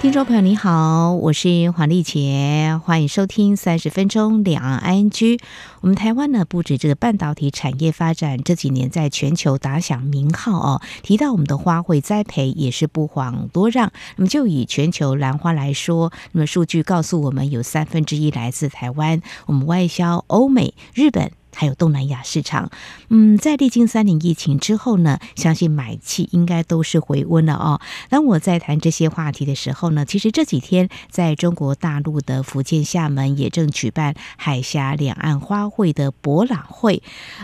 听众朋友你好，我是黄丽杰，欢迎收听三十分钟两岸 ING。我们台湾呢，不止这个半导体产业发展这几年在全球打响名号哦。提到我们的花卉栽培也是不遑多让。那么就以全球兰花来说，那么数据告诉我们，有三分之一来自台湾，我们外销欧美、日本。还有东南亚市场，嗯，在历经三年疫情之后呢，相信买气应该都是回温了哦。当我在谈这些话题的时候呢，其实这几天在中国大陆的福建厦门也正举办海峡两岸花卉的博览会。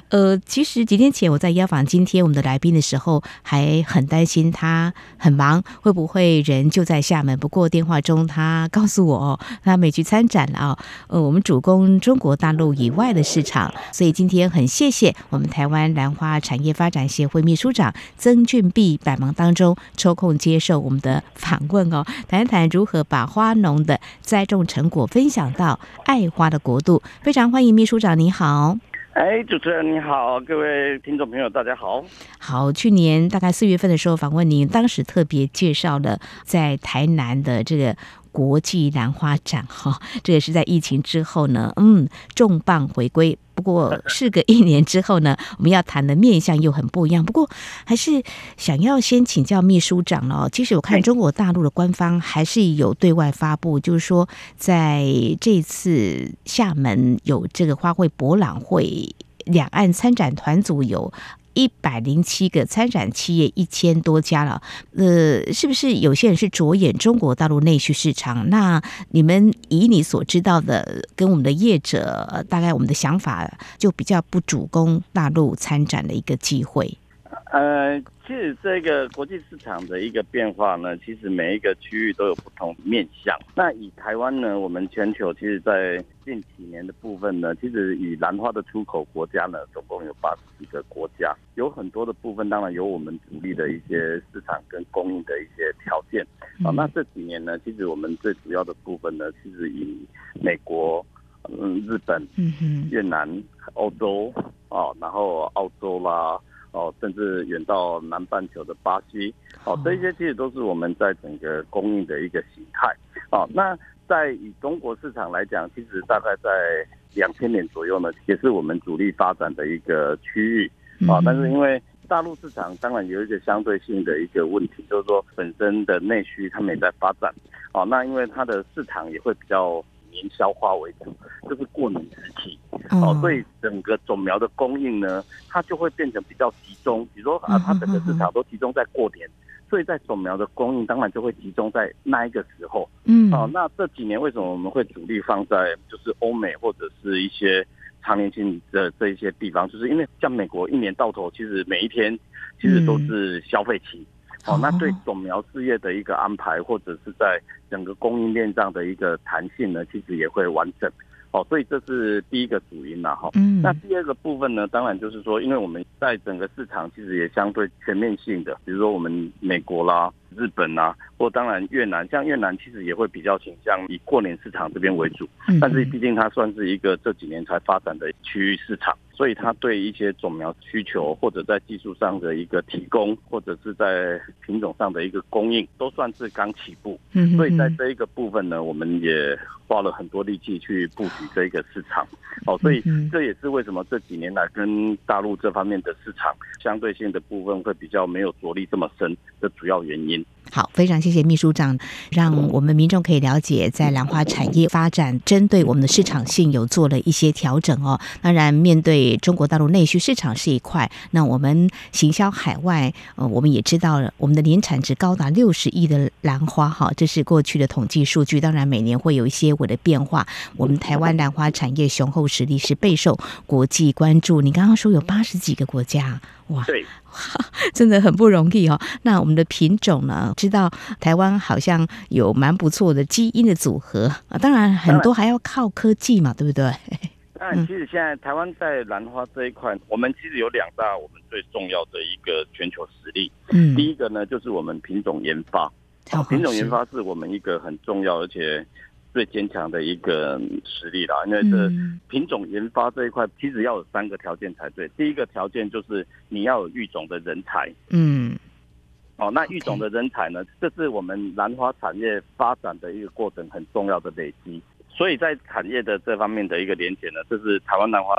呃，其实几天前我在邀访今天我们的来宾的时候，还很担心他很忙，会不会人就在厦门？不过电话中他告诉我，他没去参展了啊。呃，我们主攻中国大陆以外的市场。所以今天很谢谢我们台湾兰花产业发展协会秘书长曾俊碧，百忙当中抽空接受我们的访问哦，谈一谈如何把花农的栽种成果分享到爱花的国度。非常欢迎秘书长，你好。哎，主持人你好，各位听众朋友大家好。好，去年大概四月份的时候访问您，当时特别介绍了在台南的这个。国际兰花展哈，这也是在疫情之后呢，嗯，重磅回归。不过事隔一年之后呢，我们要谈的面向又很不一样。不过还是想要先请教秘书长了。其实我看中国大陆的官方还是有对外发布，就是说在这次厦门有这个花卉博览会，两岸参展团组有。一百零七个参展企业，一千多家了。呃，是不是有些人是着眼中国大陆内需市场？那你们以你所知道的，跟我们的业者，大概我们的想法就比较不主攻大陆参展的一个机会。呃，其实这个国际市场的一个变化呢，其实每一个区域都有不同面向。那以台湾呢，我们全球其实，在近几年的部分呢，其实以兰花的出口国家呢，总共有八十几个国家，有很多的部分当然有我们主力的一些市场跟供应的一些条件。啊，那这几年呢，其实我们最主要的部分呢，其实以美国、嗯、日本、嗯越南、欧洲啊，然后澳洲啦。哦，甚至远到南半球的巴西，哦，这些其实都是我们在整个供应的一个形态。哦，那在以中国市场来讲，其实大概在两千年左右呢，也是我们主力发展的一个区域。啊，但是因为大陆市场当然有一个相对性的一个问题，就是说本身的内需它没在发展。哦，那因为它的市场也会比较。年消化为主，就是过年时期哦，所以整个种苗的供应呢，它就会变成比较集中。比如说啊，它整个市场都集中在过年，所以在种苗的供应当然就会集中在那一个时候。嗯，哦，那这几年为什么我们会主力放在就是欧美或者是一些常年性的这一些地方？就是因为像美国一年到头其实每一天其实都是消费期。哦，那对种苗事业的一个安排，或者是在整个供应链上的一个弹性呢，其实也会完整。哦，所以这是第一个主因呐，哈。嗯。那第二个部分呢，当然就是说，因为我们在整个市场其实也相对全面性的，比如说我们美国啦、日本啊，或当然越南，像越南其实也会比较倾向以过年市场这边为主。嗯。但是毕竟它算是一个这几年才发展的区域市场。所以它对一些种苗需求，或者在技术上的一个提供，或者是在品种上的一个供应，都算是刚起步。嗯，所以在这一个部分呢，我们也花了很多力气去布局这一个市场。哦，所以这也是为什么这几年来跟大陆这方面的市场相对性的部分会比较没有着力这么深的主要原因。好，非常谢谢秘书长，让我们民众可以了解，在兰花产业发展，针对我们的市场性有做了一些调整哦。当然，面对中国大陆内需市场是一块，那我们行销海外，呃，我们也知道了，我们的年产值高达六十亿的兰花，哈，这是过去的统计数据。当然，每年会有一些我的变化。我们台湾兰花产业雄厚实力是备受国际关注。你刚刚说有八十几个国家。哇，对，真的很不容易哦。那我们的品种呢？知道台湾好像有蛮不错的基因的组合啊。当然，很多还要靠科技嘛，对不对？那其实现在台湾在兰花这一块，我们其实有两大我们最重要的一个全球实力。嗯，第一个呢，就是我们品种研发。好品种研发是我们一个很重要而且最坚强的一个实力啦。因为这品种研发这一块，其实要有三个条件才对。第一个条件就是你要有育种的人才。嗯。哦，那育种的人才呢？这是我们兰花产业发展的一个过程很重要的累积。所以在产业的这方面的一个连结呢，这是台湾兰花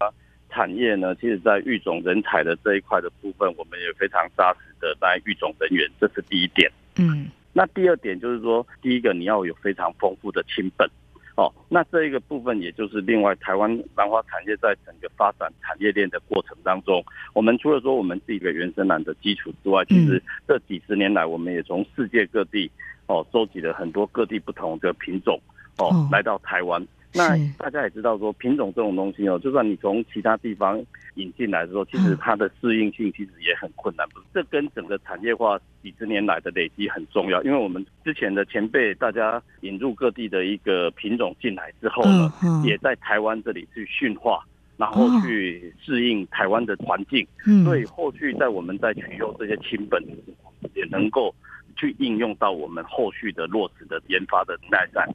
产业呢，其实在育种人才的这一块的部分，我们也非常扎实的在育种人员，这是第一点。嗯，那第二点就是说，第一个你要有非常丰富的亲本。哦，那这一个部分，也就是另外台湾兰花产业在整个发展产业链的过程当中，我们除了说我们自己的原生兰的基础之外，其实这几十年来，我们也从世界各地哦收集了很多各地不同的品种哦来到台湾。那大家也知道说，品种这种东西哦，就算你从其他地方引进来的时候，其实它的适应性其实也很困难。不是，这跟整个产业化几十年来的累积很重要。因为我们之前的前辈，大家引入各地的一个品种进来之后呢，也在台湾这里去驯化，然后去适应台湾的环境。所以后续在我们在取用这些亲本，也能够去应用到我们后续的落实的研发的内在。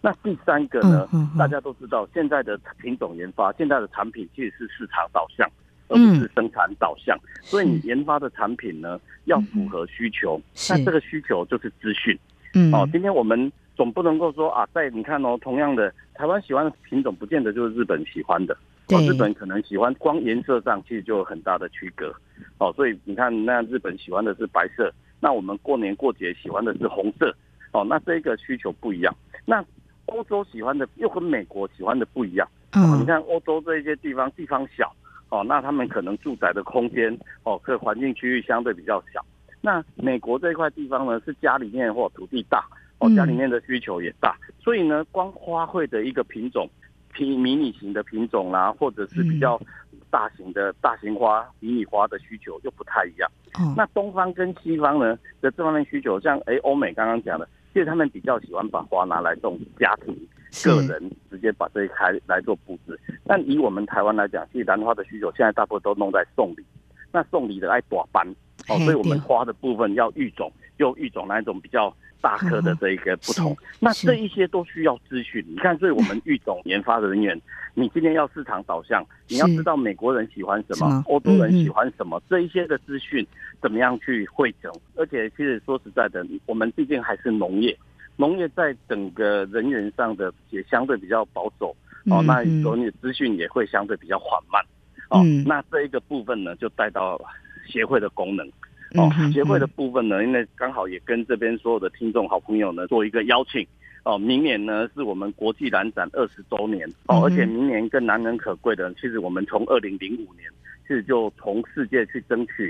那第三个呢？大家都知道，现在的品种研发，现在的产品其实是市场导向，而不是生产导向。所以你研发的产品呢，要符合需求。那这个需求就是资讯。嗯。哦，今天我们总不能够说啊，在你看哦，同样的台湾喜欢的品种，不见得就是日本喜欢的。哦，日本可能喜欢，光颜色上其实就有很大的区隔。哦，所以你看，那日本喜欢的是白色，那我们过年过节喜欢的是红色。哦，那这个需求不一样。那欧洲喜欢的又跟美国喜欢的不一样。哦，你看欧洲这一些地方地方小，哦，那他们可能住宅的空间，哦，这个环境区域相对比较小。那美国这一块地方呢，是家里面或土地大，哦，家里面的需求也大，所以呢，光花卉的一个品种，迷迷你型的品种啦，或者是比较大型的大型花、迷你花的需求又不太一样。那东方跟西方呢的这方面需求，像诶欧美刚刚讲的。其实他们比较喜欢把花拿来种家庭、个人，直接把这一开来做布置。但以我们台湾来讲，其实兰花的需求现在大部分都弄在送礼。那送礼的爱短班哦，所以我们花的部分要育种，又育种那一种比较大颗的这一个不同。那这一些都需要资讯。你看，所以我们育种研发的人员，你今天要市场导向，你要知道美国人喜欢什么，欧洲人喜欢什么，这一些的资讯。怎么样去汇整？而且其实说实在的，我们毕竟还是农业，农业在整个人员上的也相对比较保守哦。那所以资讯也会相对比较缓慢哦。那这一个部分呢，就带到协会的功能哦。协会的部分呢，因为刚好也跟这边所有的听众好朋友呢做一个邀请哦。明年呢是我们国际兰展二十周年哦，而且明年更难能可贵的，其实我们从二零零五年。其实就从世界去争取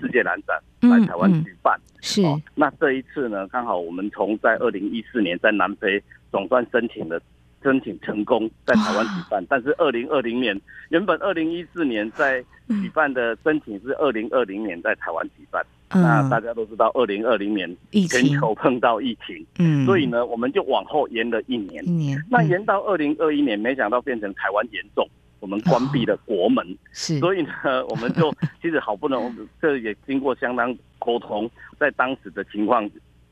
世界兰展来台湾举办，嗯嗯、是、哦。那这一次呢，刚好我们从在二零一四年在南非总算申请了，申请成功在台湾举办。啊、但是二零二零年原本二零一四年在举办的申请是二零二零年在台湾举办。嗯、那大家都知道，二零二零年全球碰到疫情，嗯，所以呢，我们就往后延了一年。一年。那延到二零二一年，没想到变成台湾严重。我们关闭了国门，哦、是，所以呢，我们就 其实好不容易，这也经过相当沟通，在当时的情况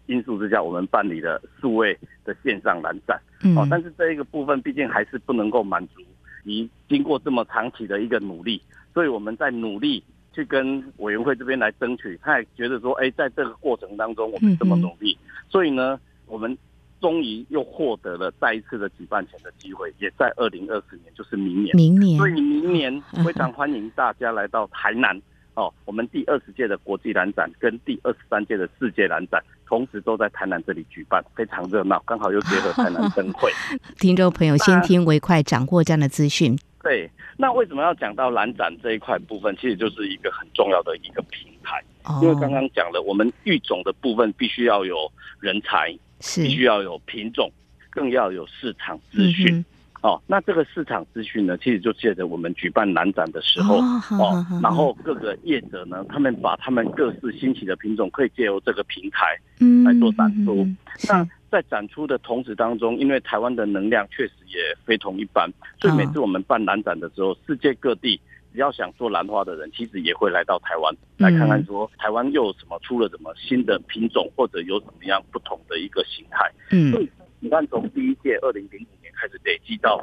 因素之下，我们办理了数位的线上蓝站，嗯、哦，但是这一个部分毕竟还是不能够满足，你经过这么长期的一个努力，所以我们在努力去跟委员会这边来争取，他也觉得说，哎，在这个过程当中我们这么努力，嗯、所以呢，我们。终于又获得了再一次的举办权的机会，也在二零二四年，就是明年。明年，所以明年非常欢迎大家来到台南哦。我们第二十届的国际兰展跟第二十三届的世界兰展，同时都在台南这里举办，非常热闹，刚好又结合台南灯会。听众朋友，先听为快，掌握这样的资讯。对，那为什么要讲到兰展这一块部分？其实就是一个很重要的一个平台，因为刚刚讲了，我们育种的部分必须要有人才。是必须要有品种，更要有市场资讯。哦，那这个市场资讯呢，其实就借着我们举办南展的时候哦，哦，然后各个业者呢，他们把他们各式新奇的品种，可以借由这个平台来做展出。嗯、那在展出的同时当中，因为台湾的能量确实也非同一般，所以每次我们办南展的时候，世界各地只要想做兰花的人，其实也会来到台湾来看看，说台湾又有什么出了什么新的品种，或者有什么样不同的一个形态。嗯，所以你看，从第一届二零零五年开始累积到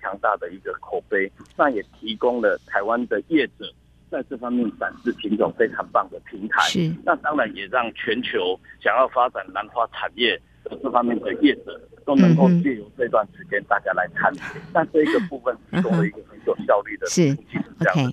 强大的一个口碑，那也提供了台湾的业者在这方面展示品种非常棒的平台。是，那当然也让全球想要发展兰花产业的这方面的业者都能够借由这段时间大家来参与。那这一个部分提供了一个很有效率的是这样。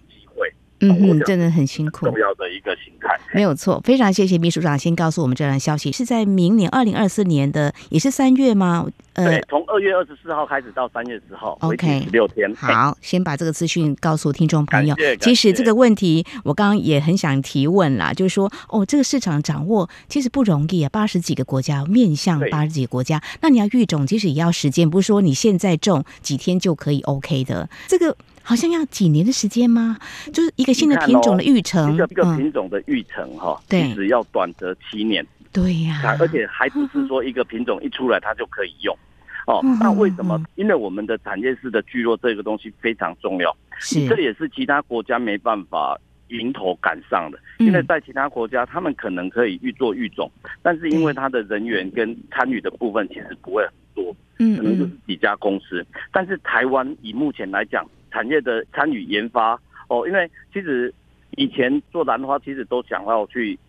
嗯嗯，真的很辛苦。重要的一个形态，没有错。非常谢谢秘书长先告诉我们这段消息，是在明年二零二四年的也是三月吗？呃，对，从二月二十四号开始到三月十号，OK，六天。好，先把这个资讯告诉听众朋友。其实这个问题我刚刚也很想提问啦，就是说，哦，这个市场掌握其实不容易啊，八十几个国家面向八十几个国家，那你要育种其实也要时间，不是说你现在种几天就可以 OK 的。这个。好像要几年的时间吗？就是一个新的品种的育成，一个一个品种的育成哈，对，只要短则七年。对呀，而且还不是说一个品种一出来它就可以用。哦，那为什么？因为我们的产业式的聚落这个东西非常重要，是这也是其他国家没办法迎头赶上的。因为在其他国家，他们可能可以预做育种，但是因为他的人员跟参与的部分其实不会很多，嗯，可能就是几家公司。但是台湾以目前来讲，产业的参与研发哦，因为其实以前做兰花，其实都想要去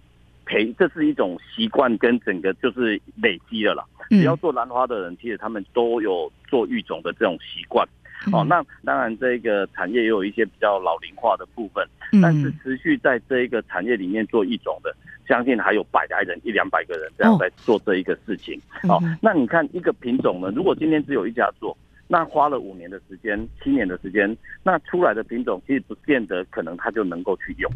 培，这是一种习惯跟整个就是累积了啦。只要做兰花的人，其实他们都有做育种的这种习惯。哦，那当然这个产业也有一些比较老龄化的部分，但是持续在这一个产业里面做育种的，相信还有百来人、一两百个人这样在做这一个事情。哦，那你看一个品种呢，如果今天只有一家做。那花了五年的时间，七年的时间，那出来的品种其实不见得可能它就能够去用。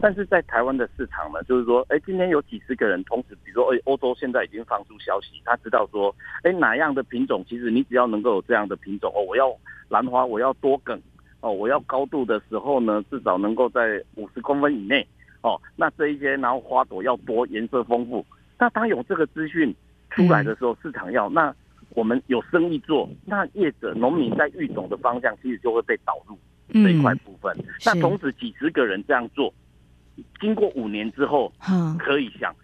但是在台湾的市场呢，就是说，哎，今天有几十个人同时，比如说，哎，欧洲现在已经放出消息，他知道说，哎，哪样的品种，其实你只要能够有这样的品种，哦，我要兰花，我要多梗，哦，我要高度的时候呢，至少能够在五十公分以内，哦，那这一些，然后花朵要多，颜色丰富。那当有这个资讯出来的时候，市场要那。我们有生意做，那业者、农民在育种的方向，其实就会被导入这一块部分。嗯、那同时几十个人这样做，经过五年之后，可以想，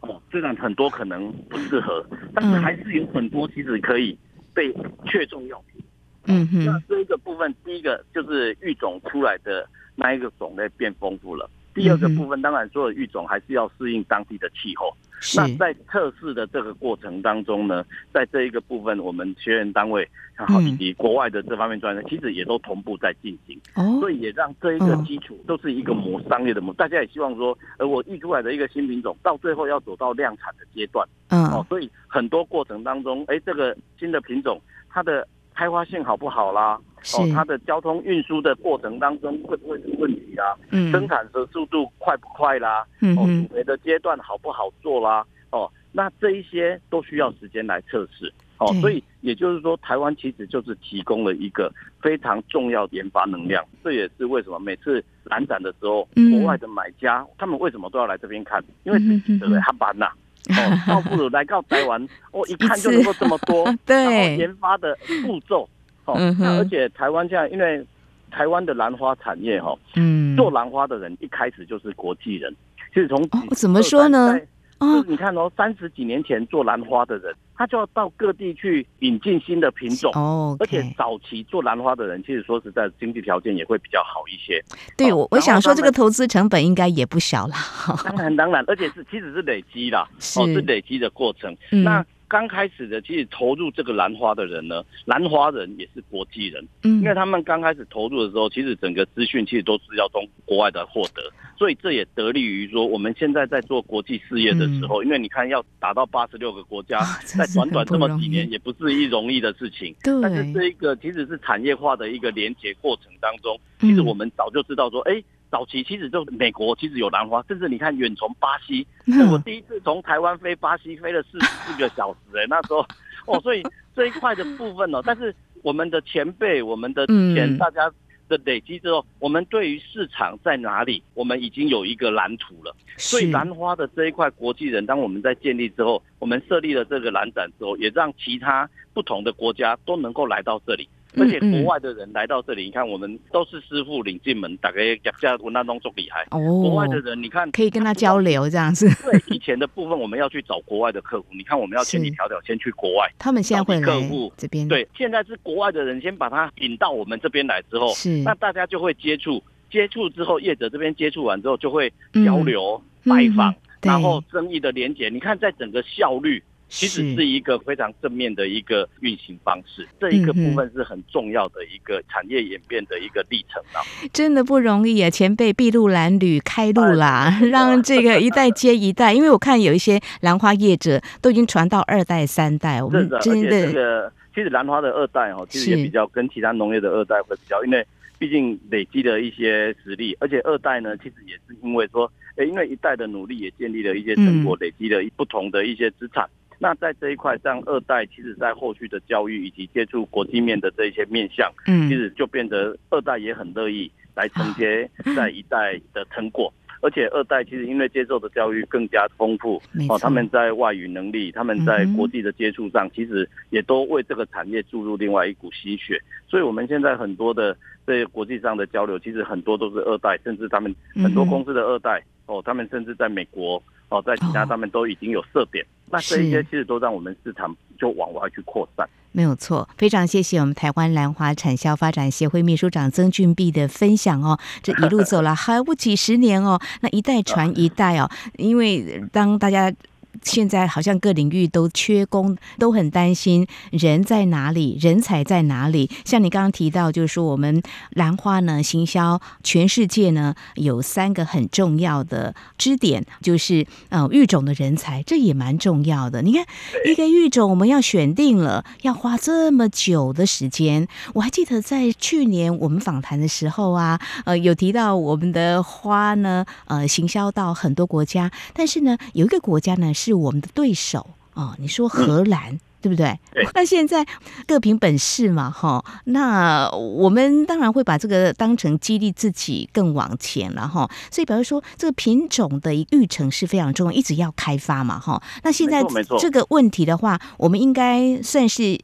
哦，虽然很多可能不适合，但是还是有很多其实可以被确中药品。嗯哼，那这一个部分，第一个就是育种出来的那一个种类变丰富了。第二个部分，当然所有育种还是要适应当地的气候。那在测试的这个过程当中呢，在这一个部分，我们学员单位然后以及国外的这方面专业，其实也都同步在进行。所以也让这一个基础都是一个模商业的模。大家也希望说，呃我育出来的一个新品种，到最后要走到量产的阶段。嗯，哦，所以很多过程当中，哎，这个新的品种它的开花性好不好啦？哦，它的交通运输的过程当中会不会出问题啊？嗯，生产的速度快不快啦？嗯，哦，储备的阶段好不好做啦？哦，那这一些都需要时间来测试。哦，所以也就是说，台湾其实就是提供了一个非常重要的研发能量。这也是为什么每次兰展的时候，国外的买家他们为什么都要来这边看？因为自己的他班呐，哦，倒不如来到台湾，我一看就能够这么多，对，研发的步骤。哦，那而且台湾这样因为台湾的兰花产业哈，嗯，做兰花的人一开始就是国际人，其实从哦怎么说呢？就是你看哦，三十几年前做兰花的人，他就要到各地去引进新的品种哦，而且早期做兰花的人，其实说实在，经济条件也会比较好一些。对，我我想说这个投资成本应该也不小了。当然当然，而且是其实是累积啦，哦，是累积的过程。那。刚开始的，其实投入这个兰花的人呢，兰花人也是国际人，嗯，因为他们刚开始投入的时候，其实整个资讯其实都是要从国外的获得，所以这也得力于说我们现在在做国际事业的时候，因为你看要达到八十六个国家，在短短这么几年，也不是一容易的事情。对，但是这一个其实是产业化的一个连接过程当中，其实我们早就知道说，哎。早期其实就美国其实有兰花，甚至你看远从巴西，我第一次从台湾飞巴西飞了四十四个小时哎、欸，那时候哦，所以这一块的部分哦，但是我们的前辈，我们的前大家的累积之后，我们对于市场在哪里，我们已经有一个蓝图了。所以兰花的这一块国际人，当我们在建立之后，我们设立了这个兰展之后，也让其他不同的国家都能够来到这里。而且国外的人来到这里，你看我们都是师傅领进门，大概讲家文那东最厉害。哦，国外的人你看可以跟他交流这样子。对，以前的部分我们要去找国外的客户，你看我们要千里迢迢先去国外，他们现在会来客户这边。对，现在是国外的人先把他引到我们这边来之后，是那大家就会接触，接触之后业者这边接触完之后就会交流、嗯、拜访、嗯，然后生意的连结。你看在整个效率。其实是一个非常正面的一个运行方式，这一个部分是很重要的一个产业演变的一个历程啊！真的不容易啊！前辈筚路蓝缕开路啦，让这个一代接一代。因为我看有一些兰花业者都已经传到二代三代，我们真的，这个其实兰花的二代哦，其实也比较跟其他农业的二代会比较，因为毕竟累积了一些实力，而且二代呢，其实也是因为说，诶，因为一代的努力也建立了一些成果，累积了不同的一些资产。那在这一块，像二代，其实在后续的教育以及接触国际面的这一些面向，嗯，其实就变得二代也很乐意来承接在一代的成果，而且二代其实因为接受的教育更加丰富，哦，他们在外语能力，他们在国际的接触上，其实也都为这个产业注入另外一股心血，所以我们现在很多的这些国际上的交流，其实很多都是二代，甚至他们很多公司的二代，哦，他们甚至在美国。哦，在其他上面都已经有设点，那这一些其实都让我们市场就往外去扩散。没有错，非常谢谢我们台湾兰花产销发展协会秘书长曾俊碧的分享哦。这一路走了还不几十年哦，那一代传一代哦，因为当大家。现在好像各领域都缺工，都很担心人在哪里，人才在哪里。像你刚刚提到，就是说我们兰花呢，行销全世界呢有三个很重要的支点，就是呃育种的人才，这也蛮重要的。你看一个育种，我们要选定了，要花这么久的时间。我还记得在去年我们访谈的时候啊，呃有提到我们的花呢，呃行销到很多国家，但是呢有一个国家呢是。我们的对手哦，你说荷兰、嗯、对不对？对。那现在各凭本事嘛，哈。那我们当然会把这个当成激励自己更往前了，哈。所以，比如说这个品种的育成是非常重要，一直要开发嘛，哈。那现在这个问题的话，我们应该算是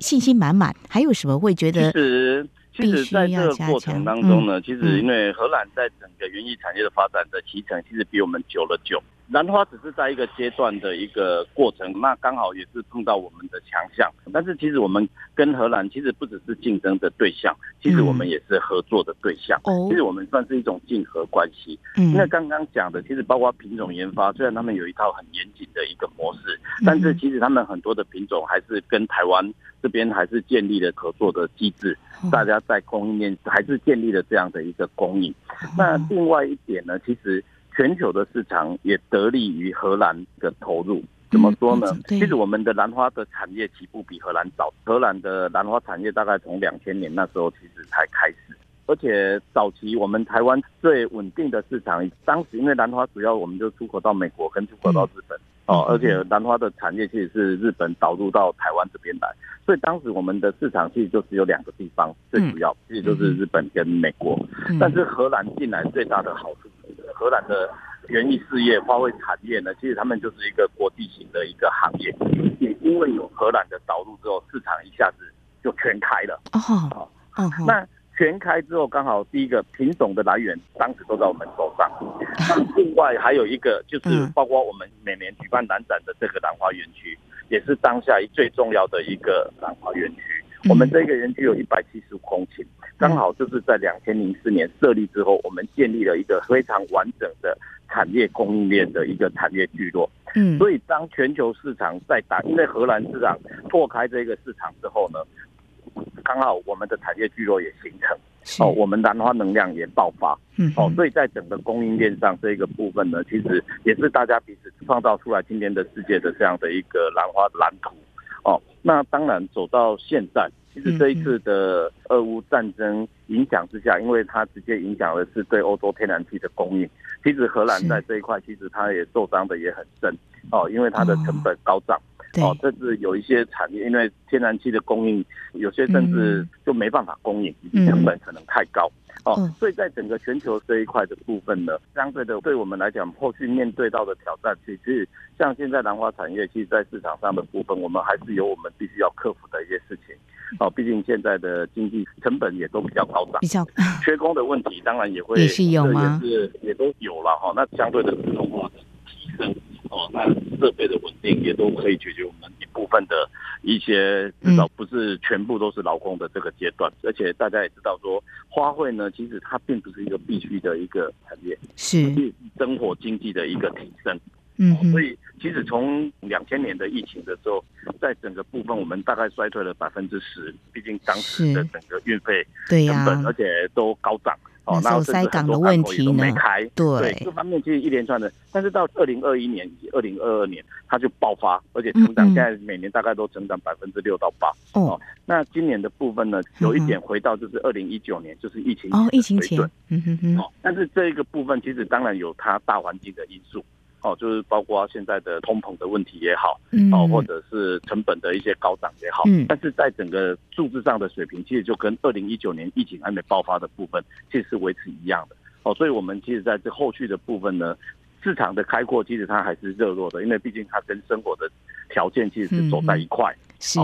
信心满满。还有什么会觉得？其实，其实在这个过程当中呢，嗯、其实因为荷兰在整个园艺产业的发展的期程，其实比我们久了久。兰花只是在一个阶段的一个过程，那刚好也是碰到我们的强项。但是其实我们跟荷兰其实不只是竞争的对象，其实我们也是合作的对象。其实我们算是一种竞合关系。因为刚刚讲的，其实包括品种研发，虽然他们有一套很严谨的一个模式，但是其实他们很多的品种还是跟台湾这边还是建立了合作的机制，大家在供应链还是建立了这样的一个供应。那另外一点呢，其实。全球的市场也得力于荷兰的投入，怎么说呢？其实我们的兰花的产业起步比荷兰早，荷兰的兰花产业大概从两千年那时候其实才开始，而且早期我们台湾最稳定的市场，当时因为兰花主要我们就出口到美国跟出口到日本哦，而且兰花的产业其实是日本导入到台湾这边来，所以当时我们的市场其实就只有两个地方，最主要其实就是日本跟美国，但是荷兰进来最大的好处。荷兰的园艺事业、花卉产业呢，其实他们就是一个国际型的一个行业。也因为有荷兰的导入之后，市场一下子就全开了。哦，哦，那全开之后，刚好第一个品种的来源，当时都在我们手上。那另外还有一个，就是包括我们每年举办兰展的这个兰花园区，也是当下最重要的一个兰花园区。我们这个园区有一百七十五公顷。刚好就是在两千零四年设立之后，我们建立了一个非常完整的产业供应链的一个产业聚落。嗯，所以当全球市场在打，因为荷兰市场拓开这个市场之后呢，刚好我们的产业聚落也形成，哦，我们兰花能量也爆发。嗯，哦，所以在整个供应链上这个部分呢，其实也是大家彼此创造出来今天的世界的这样的一个兰花蓝图。哦，那当然走到现在。其实这一次的俄乌战争影响之下，因为它直接影响的是对欧洲天然气的供应。其实荷兰在这一块，其实它也受伤的也很深哦，因为它的成本高涨哦，甚至有一些产业因为天然气的供应，有些甚至就没办法供应，成本可能太高。哦，嗯、所以在整个全球这一块的部分呢，相对的对我们来讲，后续面对到的挑战，其实像现在兰花产业，其实在市场上的部分，我们还是有我们必须要克服的一些事情。哦，毕竟现在的经济成本也都比较高涨，比较缺工的问题，当然也会也是有吗？也是也都有了哈。那相对的自动化的提升，哦，那设备的稳定也都可以解决我们一部分的一些，至少不是全部都是劳工的这个阶段。而且大家也知道说，花卉呢，其实它并不是一个必须的一个产业，是生活经济的一个提升。嗯，所以其实从两千年的疫情的时候，在整个部分我们大概衰退了百分之十，毕竟当时的整个运费成本，而且都高涨。哦，那塞港的问题呢？没开，对，各方面其实一连串的。但是到二零二一年以二零二二年，它就爆发，而且成长现在每年大概都成长百分之六到八。哦，那今年的部分呢，有一点回到就是二零一九年，就是疫情哦，疫情前，嗯哼哼。哦，但是这一个部分其实当然有它大环境的因素。哦，就是包括现在的通膨的问题也好，哦，或者是成本的一些高涨也好，嗯，但是在整个数字上的水平，其实就跟二零一九年疫情还没爆发的部分，其实是维持一样的。哦，所以我们其实在这后续的部分呢，市场的开阔其实它还是热络的，因为毕竟它跟生活的条件其实是走在一块，是。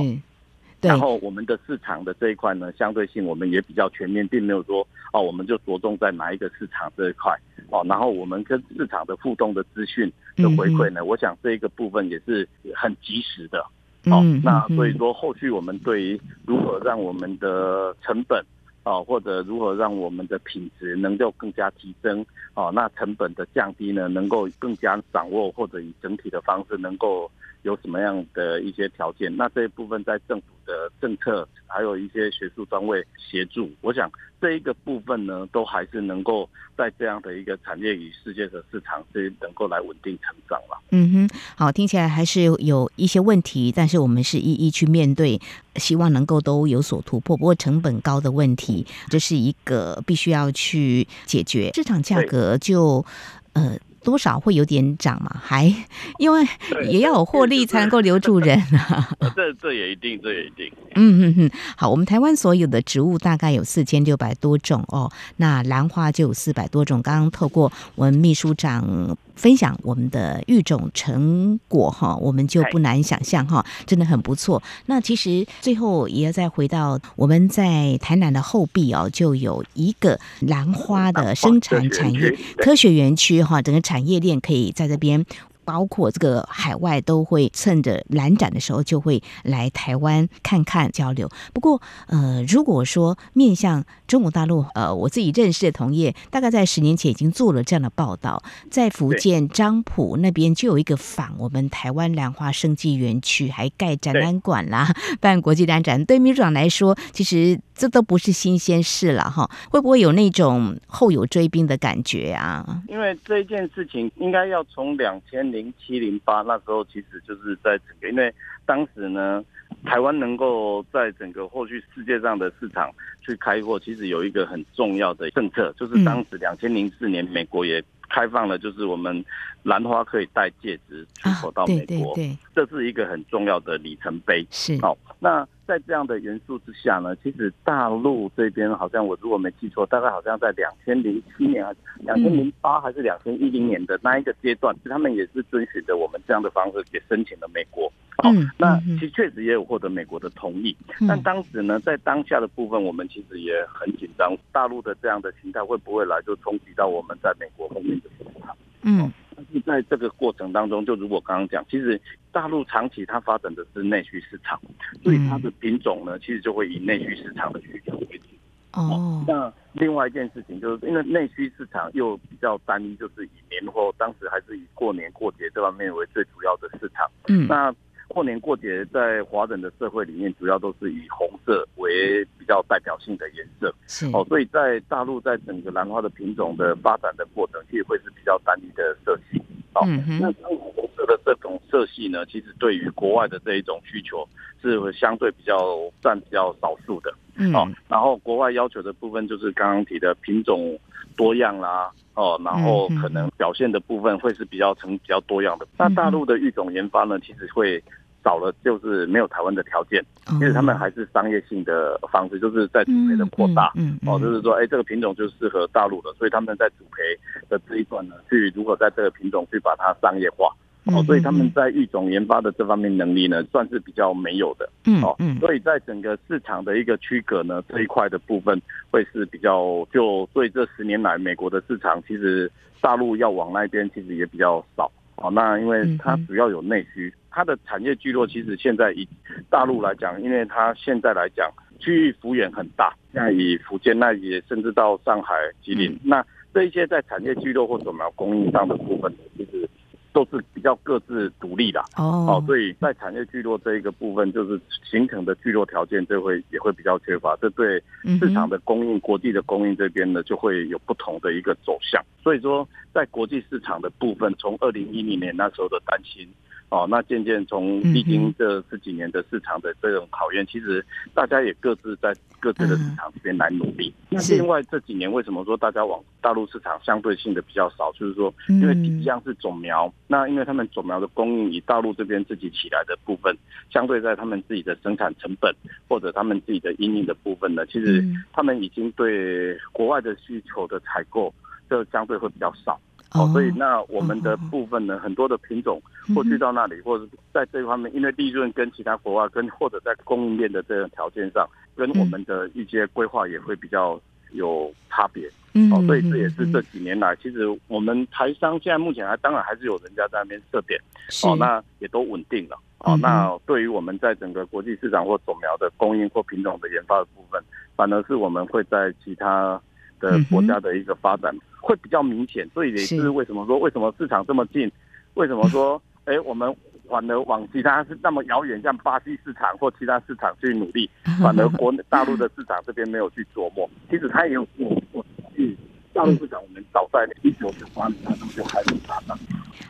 然后我们的市场的这一块呢，相对性我们也比较全面，并没有说哦，我们就着重在哪一个市场这一块哦。然后我们跟市场的互动的资讯的回馈呢，我想这一个部分也是很及时的。哦，那所以说后续我们对于如何让我们的成本啊，或者如何让我们的品质能够更加提升啊，那成本的降低呢，能够更加掌握，或者以整体的方式能够。有什么样的一些条件？那这一部分在政府的政策，还有一些学术单位协助，我想这一个部分呢，都还是能够在这样的一个产业与世界的市场，是能够来稳定成长了。嗯哼，好，听起来还是有一些问题，但是我们是一一去面对，希望能够都有所突破。不过成本高的问题，这是一个必须要去解决。市场价格就呃。多少会有点涨嘛？还因为也要有获利才能够留住人啊。这这也一定，这也一定。嗯嗯嗯，好，我们台湾所有的植物大概有四千六百多种哦，那兰花就有四百多种。刚刚透过我们秘书长分享我们的育种成果哈，我们就不难想象哈，真的很不错。那其实最后也要再回到我们在台南的后壁哦，就有一个兰花的生产产业科学园区哈，整个产产业链可以在这边。包括这个海外都会趁着兰展的时候就会来台湾看看交流。不过，呃，如果说面向中国大陆，呃，我自己认识的同业，大概在十年前已经做了这样的报道，在福建漳浦那边就有一个仿我们台湾兰花生技园区，还盖展览馆啦，办国际兰展。对秘书长来说，其实这都不是新鲜事了哈。会不会有那种后有追兵的感觉啊？因为这件事情应该要从两千。零七零八那时候，其实就是在整个，因为当时呢，台湾能够在整个后续世界上的市场去开阔，其实有一个很重要的政策，就是当时两千零四年，美国也开放了，就是我们兰花可以戴戒指出口到美国，这是一个很重要的里程碑。是，好，那。在这样的元素之下呢，其实大陆这边好像我如果没记错，大概好像在两千零七年两千零八还是两千一零年的那一个阶段，他们也是遵循着我们这样的方式，也申请了美国。好，那其实确实也有获得美国的同意。但当时呢，在当下的部分，我们其实也很紧张，大陆的这样的形态会不会来就冲击到我们在美国后面的市场？嗯。但是在这个过程当中，就如果刚刚讲，其实大陆长期它发展的是内需市场，所以它的品种呢，其实就会以内需市场的需求为主。哦。那另外一件事情，就是因为内需市场又比较单一，就是以年货，当时还是以过年过节这方面为最主要的市场。嗯。那过年过节在华人的社会里面，主要都是以红色为比较代表性的颜色。是。哦，所以在大陆在整个兰花的品种的发展的过程，其实会是比较单一的色系。哦，那红色的这种色系呢，其实对于国外的这一种需求是相对比较占比较少数的。嗯。哦，然后国外要求的部分就是刚刚提的品种多样啦。哦，然后可能表现的部分会是比较成比较多样的。那大陆的育种研发呢，其实会。少了就是没有台湾的条件，其实他们还是商业性的方式，就是在主培的扩大，嗯哦，就是说，哎，这个品种就适合大陆的，所以他们在主培的这一段呢，去如果在这个品种去把它商业化，哦，所以他们在育种研发的这方面能力呢，算是比较没有的，哦，所以在整个市场的一个区隔呢，这一块的部分会是比较，就所以这十年来美国的市场其实大陆要往那边其实也比较少。哦，那因为它主要有内需，它的产业聚落其实现在以大陆来讲，因为它现在来讲区域幅员很大，像以福建那也，甚至到上海、吉林，那这一些在产业聚落或者什么供应上的部分，其实。都是比较各自独立的哦，哦，所以在产业聚落这一个部分，就是形成的聚落条件就会也会比较缺乏，这对市场的供应、国际的供应这边呢，就会有不同的一个走向。所以说，在国际市场的部分，从二零一零年那时候的担心。哦，那渐渐从历经这十几年的市场的这种考验，其实大家也各自在各自的市场这边来努力。那另外这几年为什么说大家往大陆市场相对性的比较少？就是说，因为一样是种苗，那因为他们种苗的供应以大陆这边自己起来的部分，相对在他们自己的生产成本或者他们自己的因应的部分呢，其实他们已经对国外的需求的采购就相对会比较少。哦，所以那我们的部分呢，很多的品种或去到那里，或者在这一方面，因为利润跟其他国外跟或者在供应链的这个条件上，跟我们的一些规划也会比较有差别。哦，所以这也是这几年来，其实我们台商现在目前还当然还是有人家在那边设点，哦，那也都稳定了。哦，那对于我们在整个国际市场或种苗的供应或品种的研发的部分，反而是我们会在其他的国家的一个发展。会比较明显，所以也是为什么说为什么市场这么近，为什么说 哎，我们反而往其他是那么遥远，像巴西市场或其他市场去努力，反而国内大陆的市场这边没有去琢磨。其实他也有我我去大陆市场，我们早在一九九八年他就开始打仗。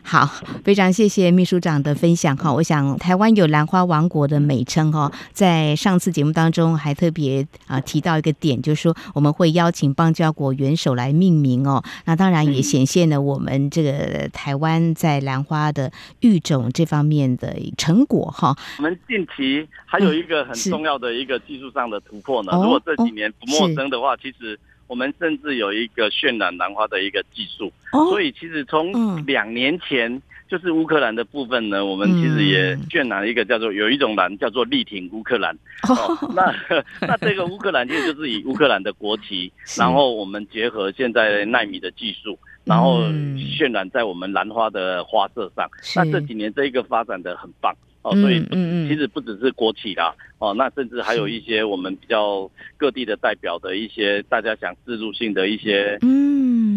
好，非常谢谢秘书长的分享哈。我想台湾有兰花王国的美称哈，在上次节目当中还特别啊提到一个点，就是说我们会邀请邦交国元首来命名哦。那当然也显现了我们这个台湾在兰花的育种这方面的成果哈。我们近期还有一个很重要的一个技术上的突破呢。如果这几年不陌生的话，其实。我们甚至有一个渲染兰花的一个技术，所以其实从两年前就是乌克兰的部分呢，我们其实也渲染了一个叫做有一种兰叫做力挺乌克兰。哦，那 那这个乌克兰其实就是以乌克兰的国旗，然后我们结合现在纳米的技术，然后渲染在我们兰花的花色上。那这几年这一个发展的很棒。哦，所以其实不只是国企啦，哦，那甚至还有一些我们比较各地的代表的一些大家想自入性的一些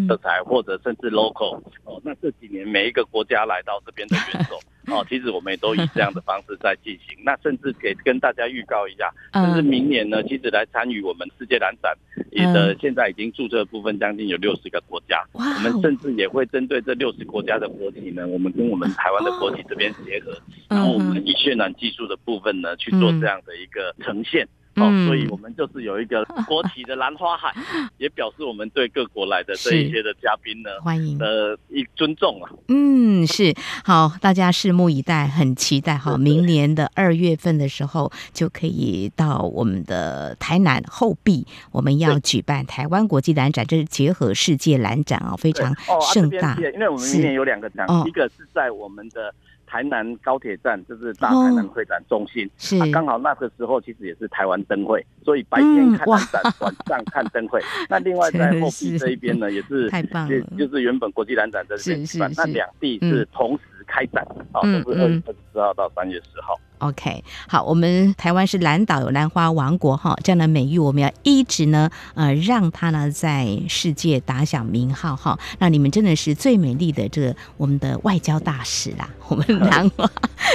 色彩，或者甚至 local 哦，那这几年每一个国家来到这边的元首。哦，其实我们也都以这样的方式在进行。那甚至给跟大家预告一下，甚至明年呢，其实来参与我们世界兰展，也的现在已经注册的部分将近有六十个国家。我们甚至也会针对这六十国家的国旗呢，我们跟我们台湾的国旗这边结合，然后我们以渲染技术的部分呢去做这样的一个呈现。哦，所以我们就是有一个 国旗的兰花海，也表示我们对各国来的这一些的嘉宾呢，欢迎的一尊重啊。嗯，是好，大家拭目以待，很期待哈。明年的二月份的时候，就可以到我们的台南后壁，我们要举办台湾国际兰展，这是结合世界兰展啊，非常盛大。因为我们明年有两个展，一个是在我们的。台南高铁站就是大台南会展中心，是。刚好那个时候其实也是台湾灯会，所以白天看兰展，晚上看灯会。那另外在后壁这一边呢，也是太棒了，就是原本国际兰展的这边举办，那两地是同时开展，啊，都是二月二十四号到三月十号。OK，好，我们台湾是蓝岛有兰花王国哈，这样的美誉我们要一直呢，呃，让它呢在世界打响名号哈。那你们真的是最美丽的这个我们的外交大使啦，我们 兰花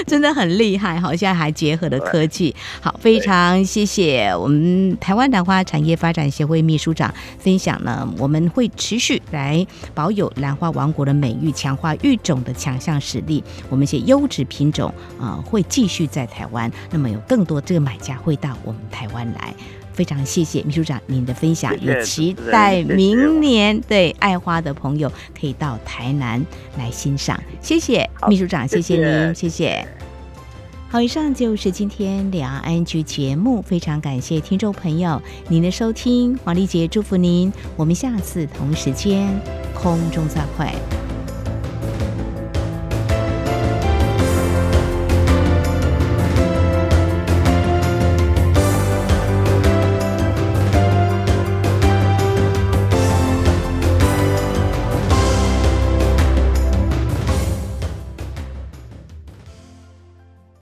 真的很厉害哈，现在还结合了科技。好，非常谢谢我们台湾兰花产业发展协会秘书长分享呢，我们会持续来保有兰花王国的美誉，强化育种的强项实力。我们一些优质品种啊、呃，会继续。在台湾，那么有更多这个买家会到我们台湾来，非常谢谢秘书长您的分享，也期待明年对爱花的朋友可以到台南来欣赏。谢谢秘书长，谢谢您，谢谢。好，以上就是今天两岸 ING 节目，非常感谢听众朋友您的收听，黄丽杰祝福您，我们下次同时间空中再会。